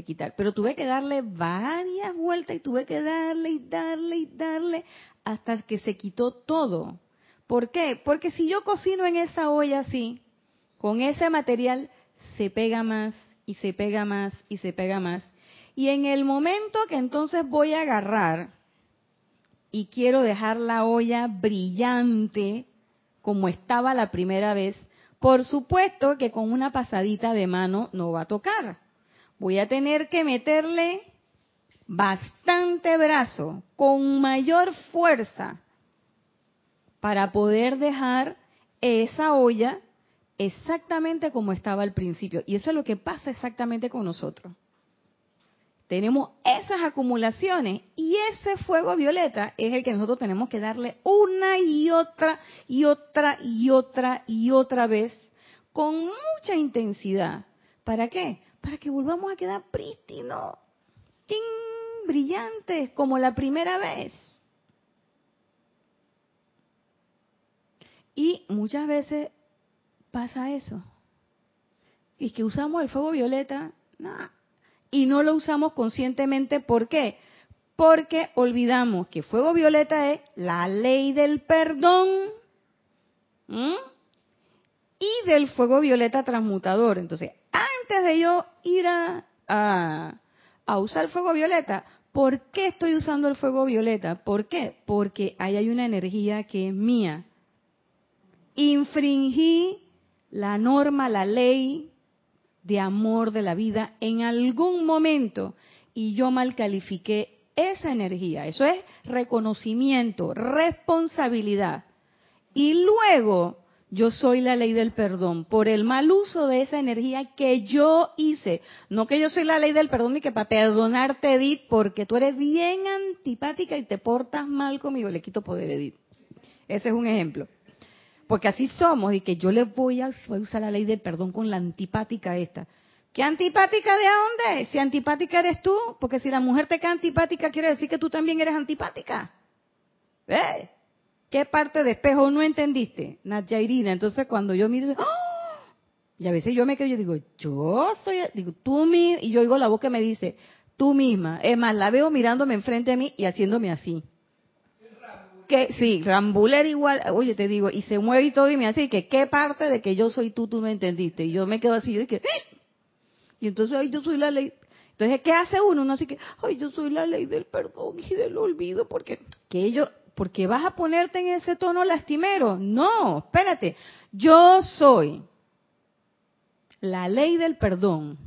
quitar. Pero tuve que darle varias vueltas y tuve que darle y darle y darle hasta que se quitó todo. ¿Por qué? Porque si yo cocino en esa olla así, con ese material, se pega más y se pega más y se pega más. Y en el momento que entonces voy a agarrar y quiero dejar la olla brillante como estaba la primera vez, por supuesto que con una pasadita de mano no va a tocar. Voy a tener que meterle bastante brazo, con mayor fuerza, para poder dejar esa olla exactamente como estaba al principio. Y eso es lo que pasa exactamente con nosotros. Tenemos esas acumulaciones y ese fuego violeta es el que nosotros tenemos que darle una y otra y otra y otra y otra vez con mucha intensidad. ¿Para qué? Para que volvamos a quedar prístinos, brillantes como la primera vez. Y muchas veces pasa eso. Y que usamos el fuego violeta, y no lo usamos conscientemente. ¿Por qué? Porque olvidamos que fuego violeta es la ley del perdón y del fuego violeta transmutador. Entonces, antes de yo ir a, a, usar el fuego violeta, ¿por qué estoy usando el fuego violeta? ¿Por qué? Porque ahí hay una energía que es mía. Infringí la norma, la ley de amor de la vida en algún momento y yo mal califiqué esa energía. Eso es reconocimiento, responsabilidad. Y luego yo soy la ley del perdón por el mal uso de esa energía que yo hice. No que yo soy la ley del perdón y que para perdonarte, Edith, porque tú eres bien antipática y te portas mal conmigo, le quito poder, Edith. Ese es un ejemplo. Porque así somos y que yo le voy a, usar la ley del perdón con la antipática esta. ¿Qué antipática de dónde? Si antipática eres tú, porque si la mujer te queda antipática quiere decir que tú también eres antipática. ¿Eh? ¿Qué parte de espejo no entendiste? Irina. Entonces cuando yo miro, ¡oh! y a veces yo me quedo, yo digo, yo soy, digo, tú misma, y yo oigo la voz que me dice, tú misma. Es más, la veo mirándome enfrente a mí y haciéndome así que sí, Rambuler igual, oye, te digo, y se mueve y todo y me hace que qué parte de que yo soy tú tú no entendiste. Y yo me quedo así de que ¡Eh! y entonces ay, yo soy la ley. Entonces, ¿qué hace uno? Uno así que, ay, yo soy la ley del perdón y del olvido, porque que ellos porque vas a ponerte en ese tono lastimero. No, espérate. Yo soy la ley del perdón.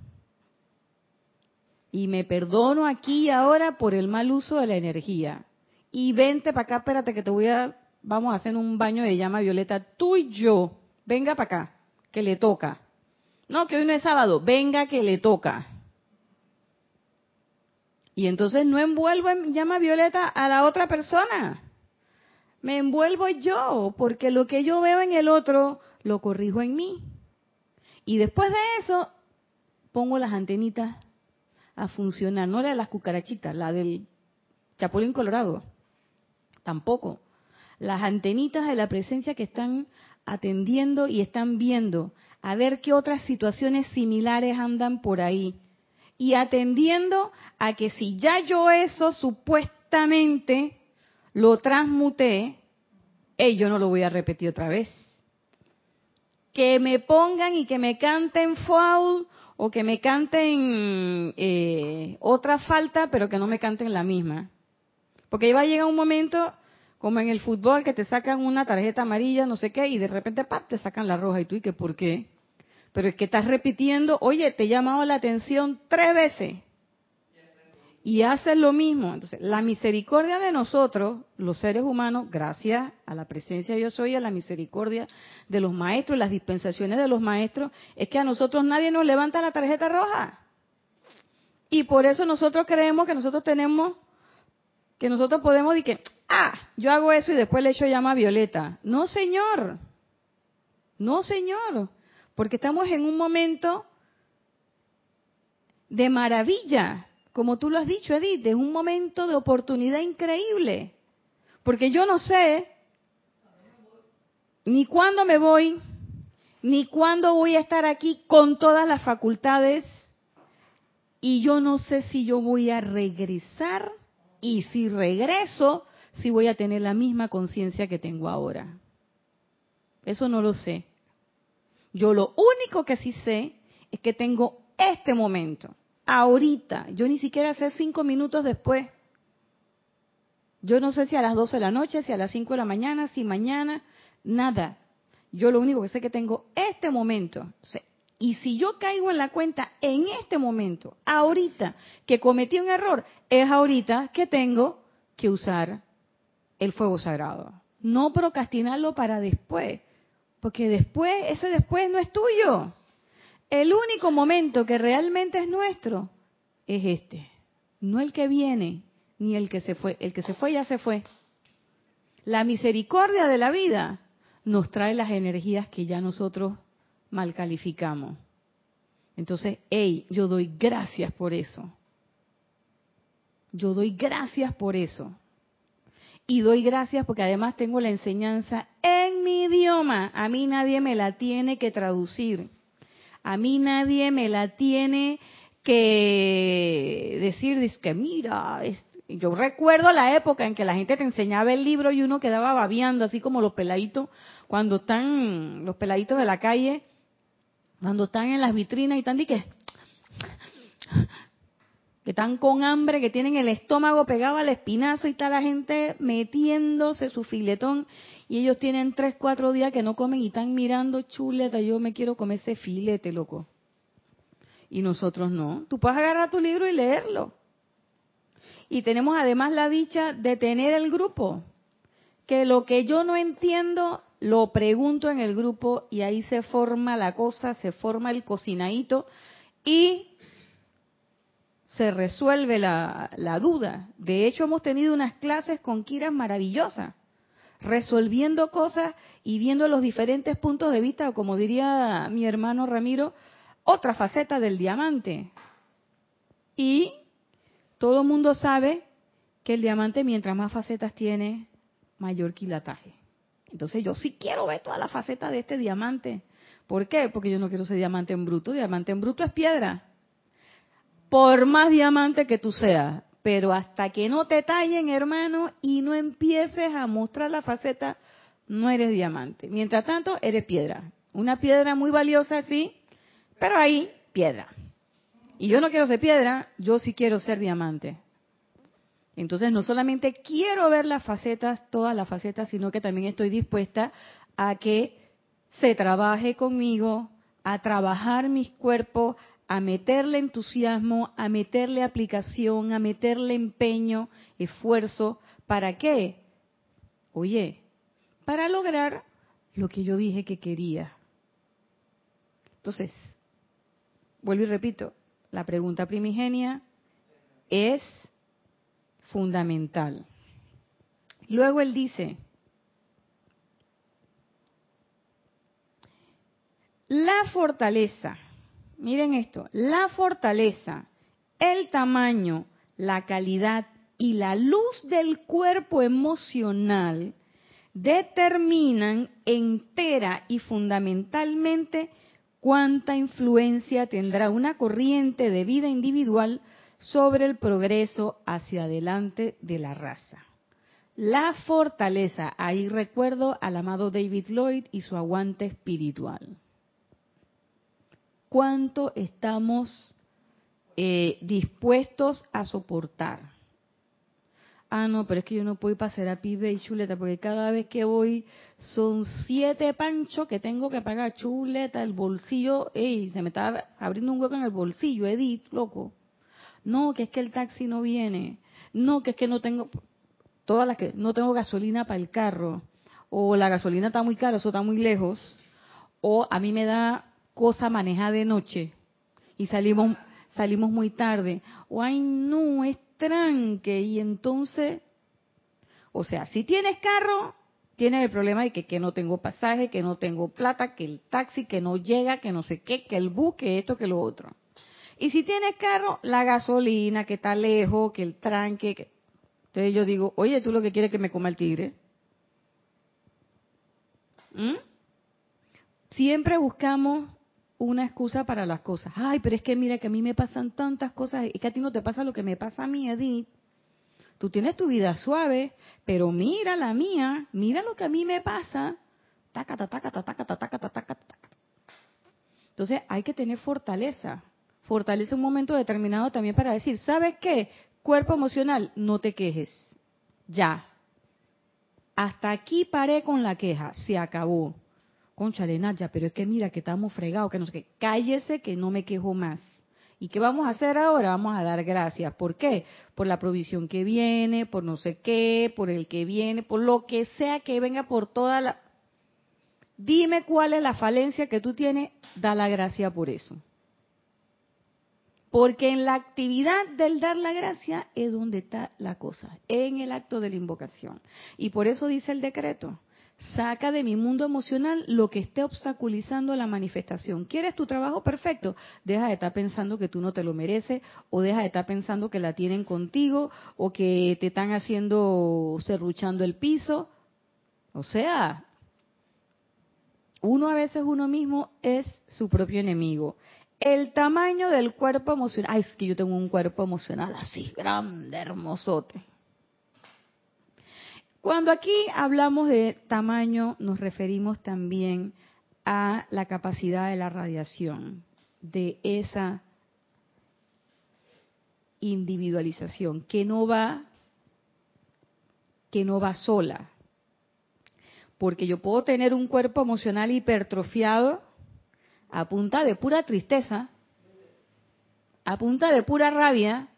Y me perdono aquí y ahora por el mal uso de la energía y vente para acá, espérate que te voy a, vamos a hacer un baño de llama violeta, tú y yo, venga para acá, que le toca. No, que hoy no es sábado, venga que le toca. Y entonces no envuelvo en llama violeta a la otra persona. Me envuelvo yo, porque lo que yo veo en el otro, lo corrijo en mí. Y después de eso, pongo las antenitas a funcionar, no la de las cucarachitas, la del chapulín colorado tampoco. Las antenitas de la presencia que están atendiendo y están viendo, a ver qué otras situaciones similares andan por ahí. Y atendiendo a que si ya yo eso supuestamente lo transmuté, yo no lo voy a repetir otra vez. Que me pongan y que me canten foul o que me canten eh, otra falta, pero que no me canten la misma. Porque va a llegar un momento, como en el fútbol, que te sacan una tarjeta amarilla, no sé qué, y de repente ¡pap! te sacan la roja. ¿Y tú y qué por qué? Pero es que estás repitiendo, oye, te he llamado la atención tres veces. y haces lo mismo. Entonces, la misericordia de nosotros, los seres humanos, gracias a la presencia de Yo Soy, a la misericordia de los maestros, las dispensaciones de los maestros, es que a nosotros nadie nos levanta la tarjeta roja. Y por eso nosotros creemos que nosotros tenemos, que nosotros podemos decir que, ah, yo hago eso y después le echo llama a Violeta. No, señor. No, señor. Porque estamos en un momento de maravilla, como tú lo has dicho, Edith, es un momento de oportunidad increíble. Porque yo no sé ni cuándo me voy, ni cuándo voy a estar aquí con todas las facultades, y yo no sé si yo voy a regresar, y si regreso, si voy a tener la misma conciencia que tengo ahora. Eso no lo sé. Yo lo único que sí sé es que tengo este momento, ahorita. Yo ni siquiera sé cinco minutos después. Yo no sé si a las 12 de la noche, si a las 5 de la mañana, si mañana, nada. Yo lo único que sé es que tengo este momento. Y si yo caigo en la cuenta en este momento, ahorita, que cometí un error, es ahorita que tengo que usar el fuego sagrado. No procrastinarlo para después, porque después, ese después no es tuyo. El único momento que realmente es nuestro es este, no el que viene, ni el que se fue. El que se fue ya se fue. La misericordia de la vida nos trae las energías que ya nosotros mal calificamos. Entonces, hey, yo doy gracias por eso. Yo doy gracias por eso. Y doy gracias porque además tengo la enseñanza en mi idioma. A mí nadie me la tiene que traducir. A mí nadie me la tiene que decir, que mira, yo recuerdo la época en que la gente te enseñaba el libro y uno quedaba babeando, así como los peladitos, cuando están, los peladitos de la calle, cuando están en las vitrinas y están, que, que están con hambre, que tienen el estómago pegado al espinazo y está la gente metiéndose su filetón y ellos tienen tres, cuatro días que no comen y están mirando chuleta, yo me quiero comer ese filete, loco. Y nosotros no. Tú puedes agarrar tu libro y leerlo. Y tenemos además la dicha de tener el grupo. Que lo que yo no entiendo, lo pregunto en el grupo y ahí se forma la cosa, se forma el cocinadito y se resuelve la, la duda. De hecho, hemos tenido unas clases con Kiras maravillosas resolviendo cosas y viendo los diferentes puntos de vista, o como diría mi hermano Ramiro, otra faceta del diamante. Y todo mundo sabe que el diamante, mientras más facetas tiene, mayor quilataje. Entonces yo sí quiero ver toda la faceta de este diamante. ¿Por qué? Porque yo no quiero ser diamante en bruto. Diamante en bruto es piedra. Por más diamante que tú seas, pero hasta que no te tallen, hermano, y no empieces a mostrar la faceta, no eres diamante. Mientras tanto, eres piedra. Una piedra muy valiosa, sí, pero ahí, piedra. Y yo no quiero ser piedra, yo sí quiero ser diamante. Entonces, no solamente quiero ver las facetas, todas las facetas, sino que también estoy dispuesta a que se trabaje conmigo, a trabajar mis cuerpos, a meterle entusiasmo, a meterle aplicación, a meterle empeño, esfuerzo. ¿Para qué? Oye, para lograr lo que yo dije que quería. Entonces, vuelvo y repito, la pregunta primigenia es fundamental. Luego él dice, la fortaleza miren esto, la fortaleza, el tamaño, la calidad y la luz del cuerpo emocional determinan entera y fundamentalmente cuánta influencia tendrá una corriente de vida individual sobre el progreso hacia adelante de la raza. La fortaleza, ahí recuerdo al amado David Lloyd y su aguante espiritual cuánto estamos eh, dispuestos a soportar. Ah, no, pero es que yo no puedo ir para Serapis y chuleta, porque cada vez que voy son siete panchos que tengo que pagar chuleta, el bolsillo, ey, se me está abriendo un hueco en el bolsillo, Edith, loco. No, que es que el taxi no viene. No, que es que no tengo todas las que no tengo gasolina para el carro. O la gasolina está muy cara, eso está muy lejos, o a mí me da cosa manejar de noche. Y salimos salimos muy tarde, o ay no, es tranque y entonces, o sea, si tienes carro, tienes el problema de que, que no tengo pasaje, que no tengo plata, que el taxi, que no llega, que no sé qué, que el bus, que esto, que lo otro. Y si tienes carro, la gasolina, que está lejos, que el tranque. Que... Entonces yo digo, oye, tú lo que quieres que me coma el tigre. ¿Mm? Siempre buscamos una excusa para las cosas. Ay, pero es que mira que a mí me pasan tantas cosas y que a ti no te pasa lo que me pasa a mí, Edith. Tú tienes tu vida suave, pero mira la mía, mira lo que a mí me pasa. Entonces hay que tener fortaleza. Fortaleza un momento determinado también para decir, ¿sabes qué? Cuerpo emocional, no te quejes. Ya. Hasta aquí paré con la queja, se acabó. Concha ya, pero es que mira que estamos fregados, que no sé qué. Cállese que no me quejo más. ¿Y qué vamos a hacer ahora? Vamos a dar gracias. ¿Por qué? Por la provisión que viene, por no sé qué, por el que viene, por lo que sea que venga, por toda la... Dime cuál es la falencia que tú tienes, da la gracia por eso. Porque en la actividad del dar la gracia es donde está la cosa, en el acto de la invocación. Y por eso dice el decreto, Saca de mi mundo emocional lo que esté obstaculizando la manifestación. ¿Quieres tu trabajo perfecto? Deja de estar pensando que tú no te lo mereces o deja de estar pensando que la tienen contigo o que te están haciendo serruchando el piso. O sea, uno a veces uno mismo es su propio enemigo. El tamaño del cuerpo emocional. Ay, es que yo tengo un cuerpo emocional así, grande, hermosote. Cuando aquí hablamos de tamaño, nos referimos también a la capacidad de la radiación, de esa individualización, que no va, que no va sola. Porque yo puedo tener un cuerpo emocional hipertrofiado a punta de pura tristeza, a punta de pura rabia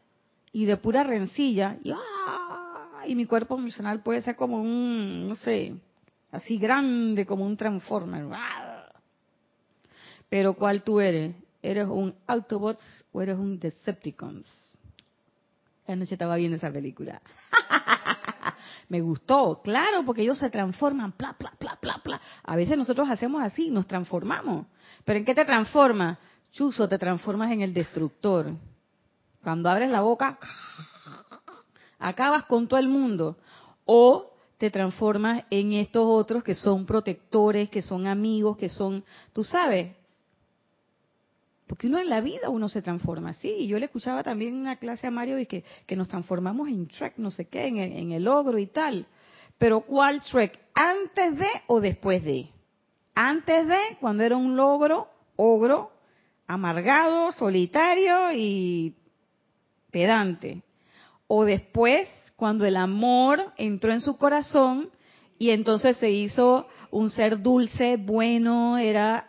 y de pura rencilla. Y, ¡ah! y mi cuerpo emocional puede ser como un, no sé, así grande como un Transformer. Pero ¿cuál tú eres? ¿Eres un Autobots o eres un Decepticons? Anoche estaba viendo esa película. *laughs* Me gustó, claro, porque ellos se transforman, bla, bla, bla, bla, bla. A veces nosotros hacemos así, nos transformamos. ¿Pero en qué te transforma? Chuso, te transformas en el destructor. Cuando abres la boca, acabas con todo el mundo. O te transformas en estos otros que son protectores, que son amigos, que son, tú sabes, porque uno en la vida uno se transforma así. Y yo le escuchaba también en una clase a Mario y que, que nos transformamos en Trek, no sé qué, en en el ogro y tal. Pero ¿cuál Trek? ¿Antes de o después de? Antes de, cuando era un logro, ogro, amargado, solitario y pedante o después, cuando el amor entró en su corazón y entonces se hizo un ser dulce, bueno, era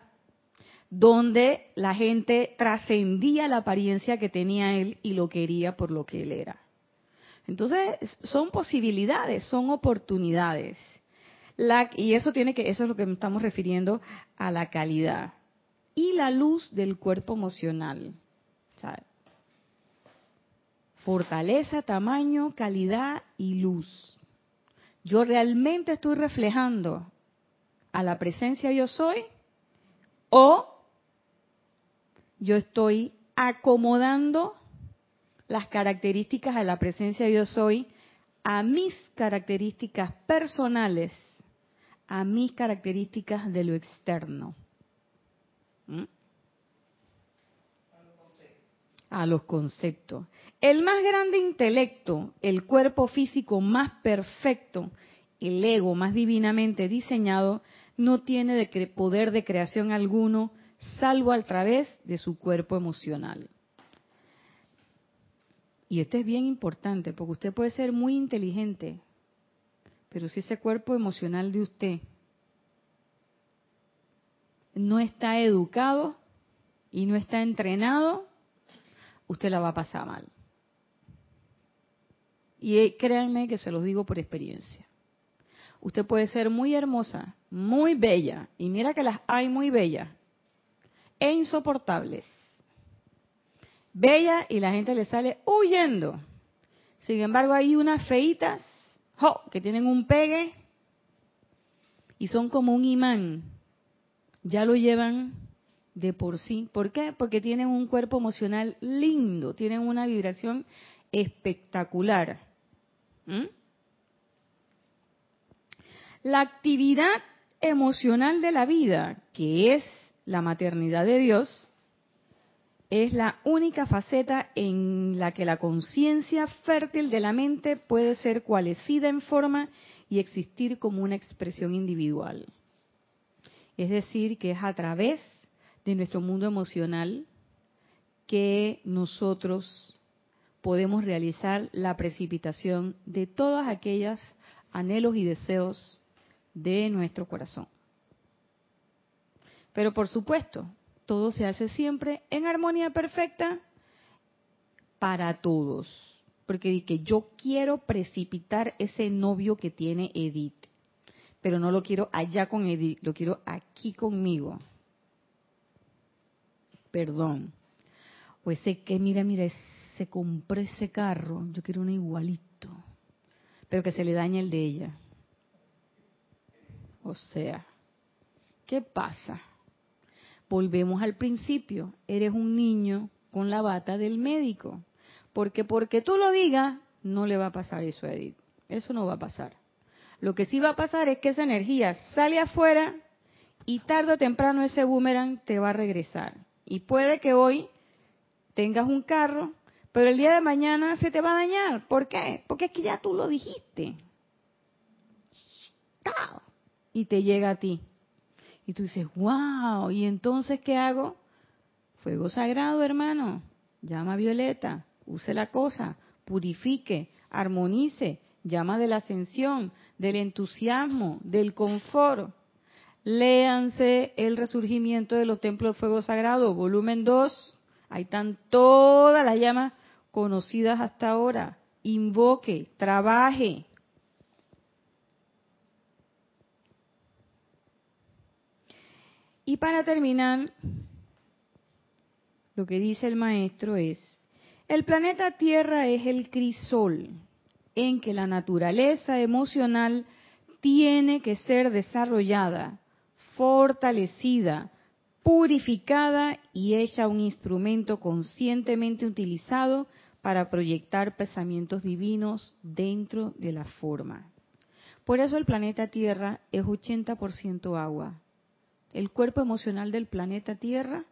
donde la gente trascendía la apariencia que tenía él y lo quería por lo que él era. Entonces, son posibilidades, son oportunidades. Y eso tiene que, eso es lo que estamos refiriendo a la calidad. Y la luz del cuerpo emocional. fortaleza, tamaño, calidad y luz. Yo realmente estoy reflejando a la presencia yo soy o yo estoy acomodando las características de la presencia yo soy a mis características personales, a mis características de lo externo. ¿Mm? A los conceptos. El más grande intelecto, el cuerpo físico más perfecto, el ego más divinamente diseñado, no tiene de poder de creación alguno, salvo a través de su cuerpo emocional. Y esto es bien importante, porque usted puede ser muy inteligente, pero si ese cuerpo emocional de usted no está educado y no está entrenado, usted la va a pasar mal. Y eh, créanme que se los digo por experiencia. Usted puede ser muy hermosa, muy bella, y mira que las hay muy bellas, e insoportables. Bella y la gente le sale huyendo. Sin embargo, hay unas feitas que tienen un pegue y son como un imán. Ya lo llevan de por sí. ¿Por qué? Porque tienen un cuerpo emocional lindo, tienen una vibración espectacular. ¿Mm? La actividad emocional de la vida, que es la maternidad de Dios, es la única faceta en la que la conciencia fértil de la mente puede ser cualecida en forma y existir como una expresión individual. Es decir, que es a través de nuestro mundo emocional que nosotros podemos realizar la precipitación de todas aquellas anhelos y deseos de nuestro corazón. Pero por supuesto, todo se hace siempre en armonía perfecta para todos. Porque que yo quiero precipitar ese novio que tiene Edith, pero no lo quiero allá con Edith, lo quiero aquí conmigo. Perdón. O ese que, mira, mira, se compró ese carro, yo quiero uno igualito, pero que se le dañe el de ella. O sea, ¿qué pasa? Volvemos al principio, eres un niño con la bata del médico. Porque porque tú lo digas, no le va a pasar eso a Edith. Eso no va a pasar. Lo que sí va a pasar es que esa energía sale afuera y tarde o temprano ese boomerang te va a regresar. Y puede que hoy tengas un carro, pero el día de mañana se te va a dañar. ¿Por qué? Porque es que ya tú lo dijiste. Y te llega a ti. Y tú dices, wow, ¿y entonces qué hago? Fuego sagrado, hermano. Llama Violeta, use la cosa, purifique, armonice, llama de la ascensión, del entusiasmo, del confort. Léanse el resurgimiento de los templos de fuego sagrado, volumen 2. Ahí están todas las llamas conocidas hasta ahora. Invoque, trabaje, Y para terminar, lo que dice el maestro es, el planeta Tierra es el crisol en que la naturaleza emocional tiene que ser desarrollada, fortalecida, purificada y hecha un instrumento conscientemente utilizado para proyectar pensamientos divinos dentro de la forma. Por eso el planeta Tierra es 80% agua, el cuerpo emocional del planeta Tierra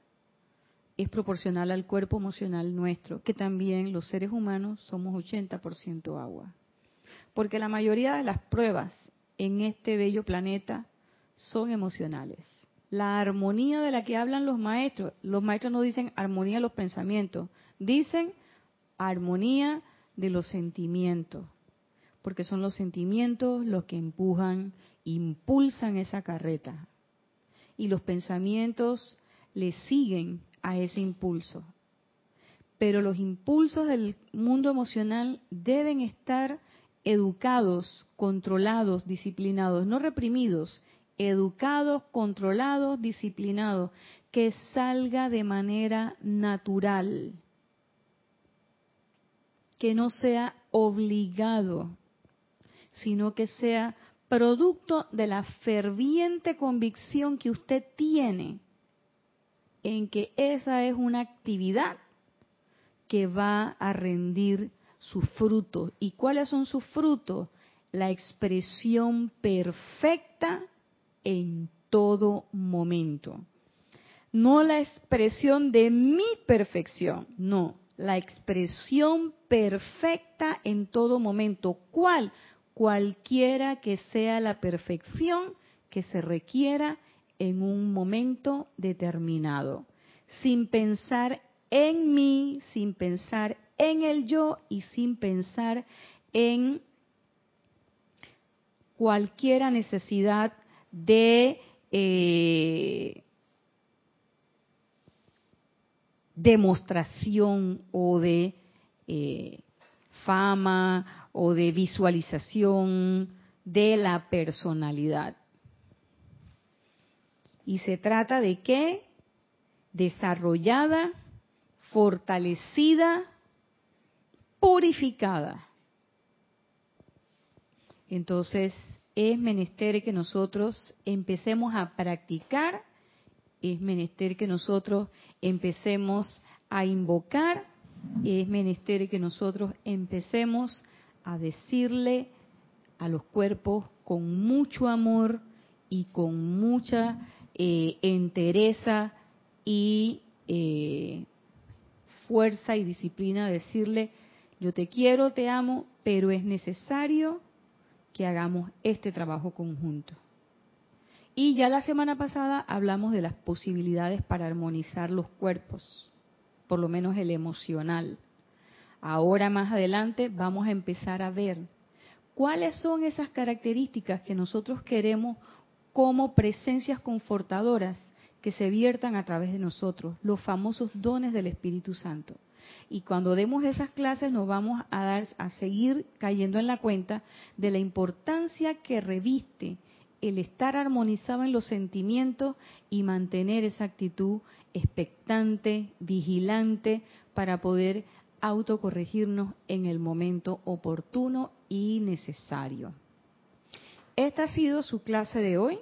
es proporcional al cuerpo emocional nuestro, que también los seres humanos somos 80% agua. Porque la mayoría de las pruebas en este bello planeta son emocionales. La armonía de la que hablan los maestros, los maestros no dicen armonía de los pensamientos, dicen armonía de los sentimientos, porque son los sentimientos los que empujan, impulsan esa carreta y los pensamientos le siguen a ese impulso. Pero los impulsos del mundo emocional deben estar educados, controlados, disciplinados, no reprimidos, educados, controlados, disciplinados, que salga de manera natural, que no sea obligado, sino que sea producto de la ferviente convicción que usted tiene en que esa es una actividad que va a rendir sus frutos. ¿Y cuáles son sus frutos? La expresión perfecta en todo momento. No la expresión de mi perfección, no, la expresión perfecta en todo momento. ¿Cuál? Cualquiera que sea la perfección que se requiera en un momento determinado, sin pensar en mí, sin pensar en el yo y sin pensar en cualquiera necesidad de eh, demostración o de eh, fama o de visualización de la personalidad. Y se trata de qué? Desarrollada, fortalecida, purificada. Entonces, es menester que nosotros empecemos a practicar, es menester que nosotros empecemos a invocar, es menester que nosotros empecemos a decirle a los cuerpos con mucho amor y con mucha eh, entereza y eh, fuerza y disciplina, decirle, yo te quiero, te amo, pero es necesario que hagamos este trabajo conjunto. Y ya la semana pasada hablamos de las posibilidades para armonizar los cuerpos, por lo menos el emocional. Ahora más adelante vamos a empezar a ver cuáles son esas características que nosotros queremos como presencias confortadoras que se viertan a través de nosotros, los famosos dones del Espíritu Santo. Y cuando demos esas clases nos vamos a dar a seguir cayendo en la cuenta de la importancia que reviste el estar armonizado en los sentimientos y mantener esa actitud expectante, vigilante para poder autocorregirnos en el momento oportuno y necesario. Esta ha sido su clase de hoy.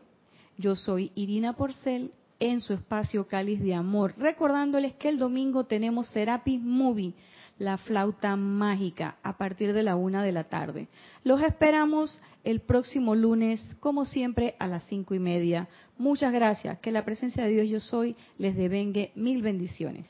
Yo soy Irina Porcel en su espacio Cáliz de Amor, recordándoles que el domingo tenemos Serapis Movie, la flauta mágica, a partir de la una de la tarde. Los esperamos el próximo lunes, como siempre, a las cinco y media. Muchas gracias. Que la presencia de Dios yo soy les devengue mil bendiciones.